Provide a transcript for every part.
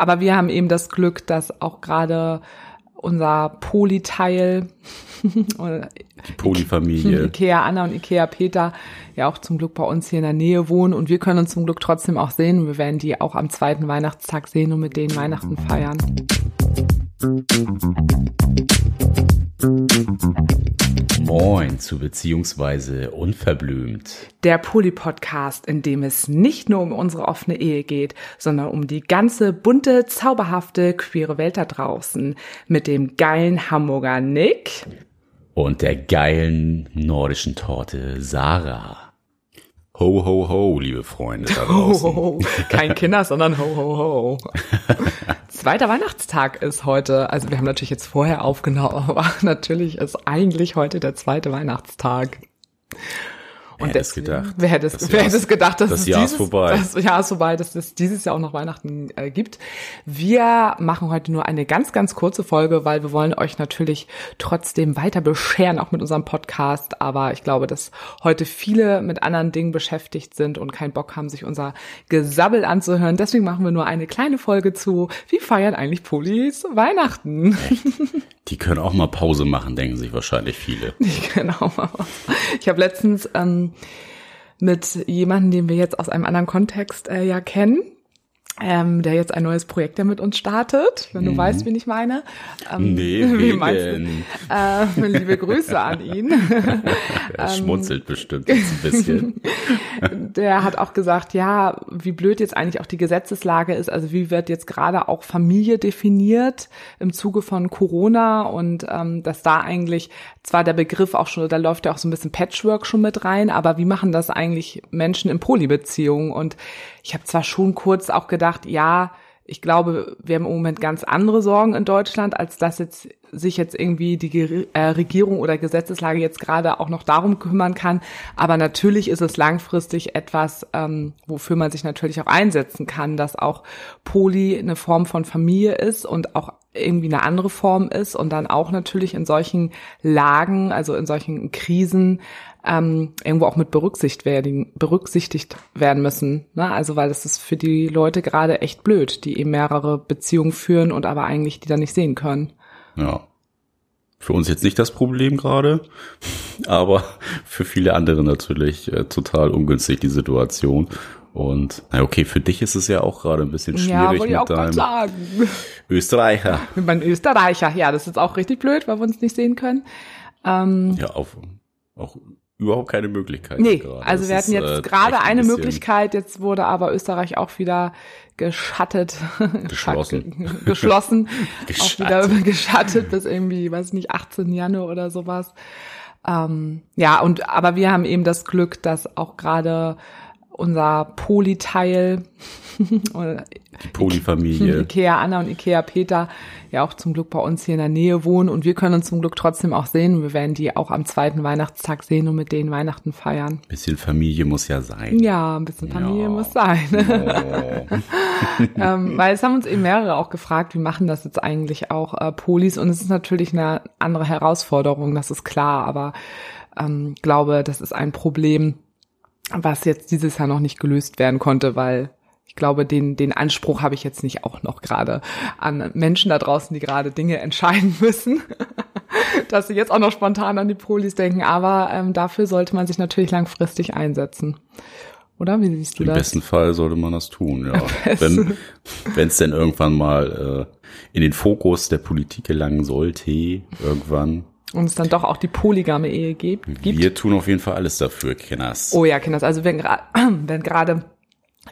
aber wir haben eben das Glück, dass auch gerade unser Polyteil, die Polyfamilie, Ikea Anna und Ikea Peter, ja auch zum Glück bei uns hier in der Nähe wohnen und wir können uns zum Glück trotzdem auch sehen. Wir werden die auch am zweiten Weihnachtstag sehen und mit denen Weihnachten feiern. Moin zu beziehungsweise unverblümt. Der Poly-Podcast, in dem es nicht nur um unsere offene Ehe geht, sondern um die ganze bunte, zauberhafte, queere Welt da draußen. Mit dem geilen Hamburger Nick. Und der geilen nordischen Torte Sarah. Ho, ho, ho, liebe Freunde da draußen. Ho, ho, ho. Kein Kinder, sondern ho, ho, ho. Zweiter Weihnachtstag ist heute. Also wir haben natürlich jetzt vorher aufgenommen, aber natürlich ist eigentlich heute der zweite Weihnachtstag. Und wer hätte es gedacht? Wer hätte es, wer hätte es gedacht, dass das es Jahr dieses, ist vorbei. Das Jahr ist vorbei, dass es dieses Jahr auch noch Weihnachten äh, gibt. Wir machen heute nur eine ganz, ganz kurze Folge, weil wir wollen euch natürlich trotzdem weiter bescheren, auch mit unserem Podcast. Aber ich glaube, dass heute viele mit anderen Dingen beschäftigt sind und keinen Bock haben, sich unser Gesabbel anzuhören. Deswegen machen wir nur eine kleine Folge zu, wie feiern eigentlich Polis Weihnachten? Die können auch mal Pause machen, denken sich wahrscheinlich viele. Die können auch mal. Ich habe letztens ähm, mit jemandem, den wir jetzt aus einem anderen Kontext äh, ja kennen, ähm, der jetzt ein neues Projekt ja mit uns startet, wenn du mhm. weißt, wen ich meine. Ähm, nee, wie meinst du? Äh, liebe Grüße an ihn. er schmunzelt bestimmt jetzt ein bisschen. der hat auch gesagt, ja, wie blöd jetzt eigentlich auch die Gesetzeslage ist. Also wie wird jetzt gerade auch Familie definiert im Zuge von Corona und ähm, dass da eigentlich zwar der Begriff auch schon, da läuft ja auch so ein bisschen Patchwork schon mit rein, aber wie machen das eigentlich Menschen in Polybeziehungen? Und ich habe zwar schon kurz auch gedacht, ja, ich glaube, wir haben im Moment ganz andere Sorgen in Deutschland, als dass jetzt sich jetzt irgendwie die äh, Regierung oder Gesetzeslage jetzt gerade auch noch darum kümmern kann. Aber natürlich ist es langfristig etwas, ähm, wofür man sich natürlich auch einsetzen kann, dass auch Poli eine Form von Familie ist und auch irgendwie eine andere Form ist und dann auch natürlich in solchen Lagen, also in solchen Krisen, ähm, irgendwo auch mit berücksichtigt werden, berücksichtigt werden müssen. Ne? Also weil das ist für die Leute gerade echt blöd, die eben mehrere Beziehungen führen und aber eigentlich die dann nicht sehen können. Ja. Für uns jetzt nicht das Problem gerade, aber für viele andere natürlich äh, total ungünstig die Situation. Und na okay, für dich ist es ja auch gerade ein bisschen schwierig ja, mit deinem sagen. Österreicher. Mit meinem Österreicher, ja, das ist auch richtig blöd, weil wir uns nicht sehen können. Ähm, ja, auf, auch überhaupt keine Möglichkeit. Nee, gerade. also das wir hatten jetzt äh, gerade eine Möglichkeit, jetzt wurde aber Österreich auch wieder geschattet. Geschlossen. geschlossen. auch wieder geschattet bis irgendwie, weiß nicht, 18 Januar oder sowas. Ähm, ja, und aber wir haben eben das Glück, dass auch gerade unser Polyteil die Polyfamilie. Ikea Anna und Ikea Peter ja auch zum Glück bei uns hier in der Nähe wohnen und wir können uns zum Glück trotzdem auch sehen. Wir werden die auch am zweiten Weihnachtstag sehen und mit denen Weihnachten feiern. Bisschen Familie muss ja sein. Ja, ein bisschen Familie ja. muss sein. Oh. ähm, weil es haben uns eben mehrere auch gefragt, wie machen das jetzt eigentlich auch äh, Polis und es ist natürlich eine andere Herausforderung, das ist klar, aber ähm, glaube, das ist ein Problem, was jetzt dieses Jahr noch nicht gelöst werden konnte, weil ich glaube, den, den Anspruch habe ich jetzt nicht auch noch gerade an Menschen da draußen, die gerade Dinge entscheiden müssen, dass sie jetzt auch noch spontan an die Polis denken. Aber ähm, dafür sollte man sich natürlich langfristig einsetzen. Oder? Wie siehst du Im das? Im besten Fall sollte man das tun, ja. Wenn es denn irgendwann mal äh, in den Fokus der Politik gelangen sollte, irgendwann, und es dann doch auch die polygame Ehe gibt. Wir tun auf jeden Fall alles dafür, Kenners. Oh ja, Kenners. Also wenn, wenn gerade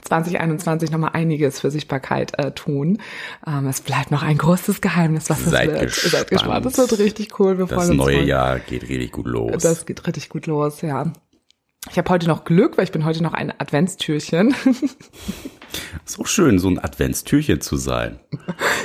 2021 nochmal einiges für Sichtbarkeit äh, tun. Ähm, es bleibt noch ein großes Geheimnis, was Seid es wird. Gespannt. Seid gespannt. Das wird richtig cool. Wir das neue Jahr geht richtig gut los. Das geht richtig gut los, ja. Ich habe heute noch Glück, weil ich bin heute noch ein Adventstürchen. So schön, so ein Adventstürchen zu sein.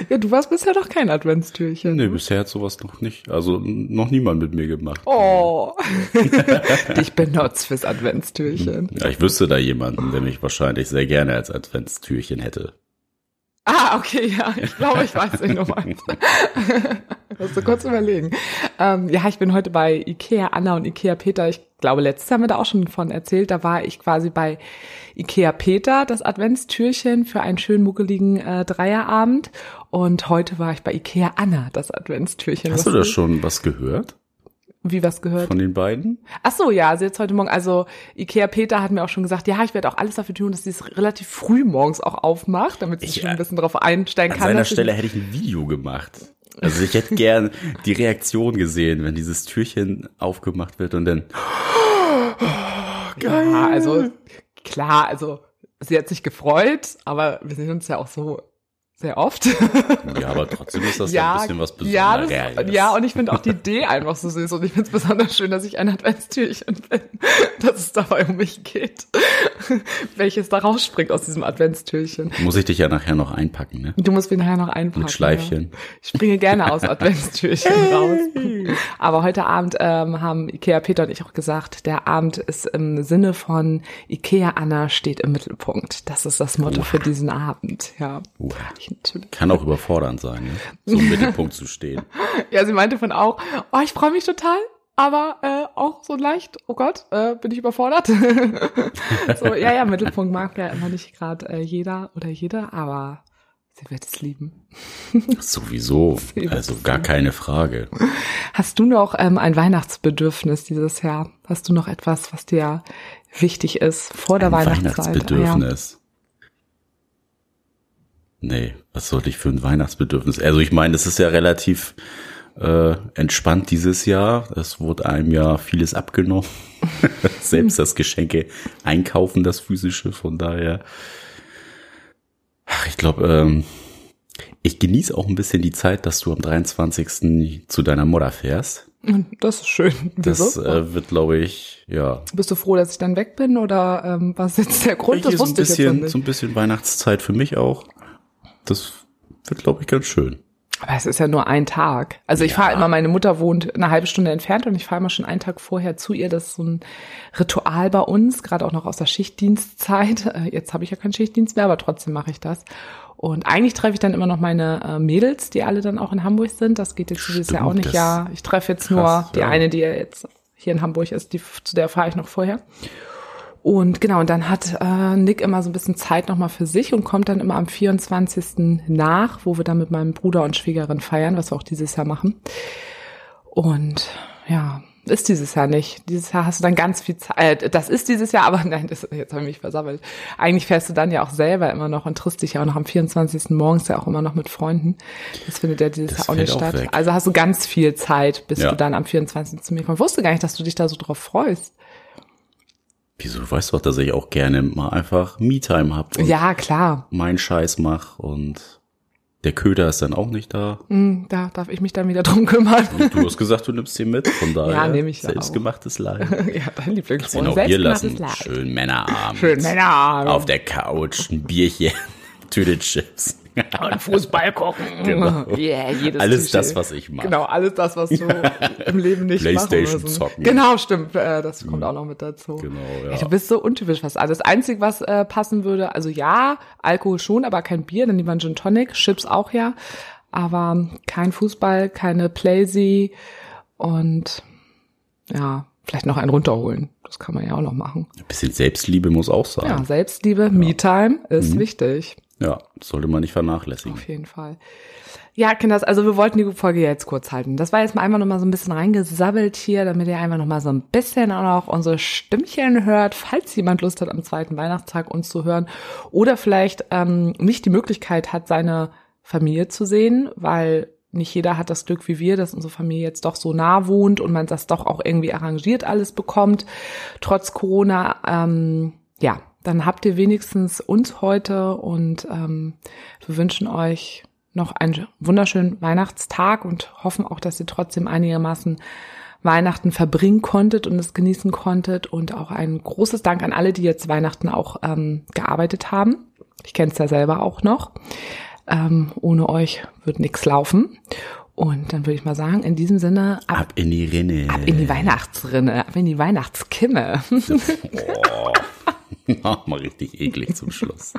Ja, du warst bisher doch kein Adventstürchen. Nee, bisher hat sowas noch nicht, also noch niemand mit mir gemacht. Oh, dich benutzt fürs Adventstürchen. Ja, ich wüsste da jemanden, der mich wahrscheinlich sehr gerne als Adventstürchen hätte. Ah, okay, ja, ich glaube, ich weiß, wen du meinst. Musst du kurz überlegen. Ähm, ja, ich bin heute bei Ikea Anna und Ikea Peter. Ich glaube, letztes haben wir da auch schon von erzählt. Da war ich quasi bei Ikea Peter, das Adventstürchen für einen schönen muckeligen äh, Dreierabend. Und heute war ich bei Ikea Anna, das Adventstürchen. Hast du da schon was gehört? Wie was gehört? Von den beiden? Ach so, ja, also jetzt heute Morgen, also Ikea Peter hat mir auch schon gesagt, ja, ich werde auch alles dafür tun, dass sie es relativ früh morgens auch aufmacht, damit sie Ich, schon ein äh, bisschen drauf einsteigen An kann. seiner dass sie- Stelle hätte ich ein Video gemacht. Also ich hätte gern die Reaktion gesehen, wenn dieses Türchen aufgemacht wird und dann. Ja, also klar, also sie hat sich gefreut, aber wir sehen uns ja auch so sehr oft. Ja, aber trotzdem ist das ja, ein bisschen was ja, Besonderes. das, ja, und ich finde auch die Idee einfach so süß und ich finde es besonders schön, dass ich ein Adventstürchen bin, dass es dabei um mich geht, welches da rausspringt aus diesem Adventstürchen. Muss ich dich ja nachher noch einpacken, ne? Du musst mich nachher noch einpacken. Mit Schleifchen. Ja. Ich springe gerne aus Adventstürchen raus. Aber heute Abend ähm, haben Ikea Peter und ich auch gesagt, der Abend ist im Sinne von Ikea Anna steht im Mittelpunkt. Das ist das Motto für diesen Abend. Ja. Uha. Ich natürlich. Kann auch überfordernd sein, ne? so im Mittelpunkt zu stehen. Ja, sie meinte von auch, oh, ich freue mich total, aber äh, auch so leicht, oh Gott, äh, bin ich überfordert. so, ja, ja, Mittelpunkt mag ja immer nicht gerade äh, jeder oder jede, aber sie wird es lieben. Sowieso. Also gar keine Frage. Hast du noch ähm, ein Weihnachtsbedürfnis dieses Jahr? Hast du noch etwas, was dir wichtig ist vor der Ein Weihnachtszeit? Weihnachtsbedürfnis. Nee, was sollte ich für ein Weihnachtsbedürfnis? Also ich meine, es ist ja relativ äh, entspannt dieses Jahr. Es wurde einem ja vieles abgenommen. Selbst das Geschenke einkaufen, das physische. Von daher, ach, ich glaube, ähm, ich genieße auch ein bisschen die Zeit, dass du am 23. zu deiner Mutter fährst. Das ist schön. Das Wieso? äh, wird, glaube ich, ja, Bist du froh, dass ich dann weg bin oder ähm, was ist jetzt der Grund? Das Hier so ein wusste ich jetzt bisschen, nicht. so ein bisschen Weihnachtszeit für mich auch. Das wird, glaube ich, ganz schön. Aber es ist ja nur ein Tag. Also ich Ja. fahre immer, meine Mutter wohnt eine halbe Stunde entfernt und ich fahre immer schon einen Tag vorher zu ihr. Das ist so ein Ritual bei uns, gerade auch noch aus der Schichtdienstzeit. Äh, Jetzt habe ich ja keinen Schichtdienst mehr, aber trotzdem mache ich das. Und eigentlich treffe ich dann immer noch meine äh, Mädels, die alle dann auch in Hamburg sind. Das geht jetzt dieses Jahr auch nicht. Ja, ich treffe jetzt krass, nur die ja. eine, die ja jetzt hier in Hamburg ist, die, zu der fahre ich noch vorher. Und genau, und dann hat äh, Nick immer so ein bisschen Zeit nochmal für sich und kommt dann immer am 24. nach, wo wir dann mit meinem Bruder und Schwiegerin feiern, was wir auch dieses Jahr machen. Und ja, ist dieses Jahr nicht. Dieses Jahr hast du dann ganz viel Zeit. Äh, das ist dieses Jahr, aber nein, das, jetzt habe ich mich versammelt. Eigentlich fährst du dann ja auch selber immer noch und triffst dich ja auch noch am 24. morgens ja auch immer noch mit Freunden. Das findet ja dieses Das Jahr auch nicht auch statt. weg. Also hast du ganz viel Zeit, bis Ja. du dann am 24. zu mir kommst. Ich wusste gar nicht, dass du dich da so drauf freust. Wieso, du weißt doch, dass ich auch gerne mal einfach Me-Time hab und Ja, klar. meinen Scheiß mach und der Köder ist dann auch nicht da. Hm, Da darf ich mich dann wieder drum kümmern. Und du hast gesagt, du nimmst ihn mit, von daher Ja, nehme ich selbstgemachtes Leid. ja, dein Lieblingswort. Auch hier lassen. Leid. Schön Männerabend. Schön Männerabend. Auf der Couch, ein Bierchen, Tüte Chips. Und Fußball gucken. Genau. Yeah, jedes Alles Klischee. das, was ich mache. Genau, alles das, was du im Leben nicht Playstation machen zocken. Genau, stimmt. Äh, das kommt auch noch mit dazu. Genau, ja. Ja, du bist so untypisch was. Also das Einzige, was äh, passen würde, also ja, Alkohol schon, aber kein Bier, dann lieber ein Gin Tonic, Chips auch ja. Aber kein Fußball, keine Playsee und ja, vielleicht noch einen runterholen. Das kann man ja auch noch machen. Ein bisschen Selbstliebe muss auch sein. Ja, Selbstliebe, Me-Time ist wichtig. Ja, sollte man nicht vernachlässigen. Auf jeden Fall. Ja, Kinders, also wir wollten die Folge jetzt kurz halten. Das war jetzt mal einfach noch mal so ein bisschen reingesabbelt hier, damit ihr einfach noch mal so ein bisschen auch noch unsere Stimmchen hört, falls jemand Lust hat, am zweiten Weihnachtstag uns zu hören oder vielleicht ähm, nicht die Möglichkeit hat, seine Familie zu sehen, weil nicht jeder hat das Glück wie wir, dass unsere Familie jetzt doch so nah wohnt und man das doch auch irgendwie arrangiert alles bekommt, trotz Corona. Ähm, ja, dann habt ihr wenigstens uns heute und ähm, wir wünschen euch noch einen wunderschönen Weihnachtstag und hoffen auch, dass ihr trotzdem einigermaßen Weihnachten verbringen konntet und es genießen konntet und auch ein großes Dank an alle, die jetzt Weihnachten auch ähm, gearbeitet haben. Ich kenne es ja selber auch noch. Ähm, ohne euch wird nichts laufen. Und dann würde ich mal sagen, in diesem Sinne, ab, Ab in die Rinne. ab in die Weihnachtsrinne, ab in die Weihnachtskimme. Oh. Mach mal richtig eklig zum Schluss.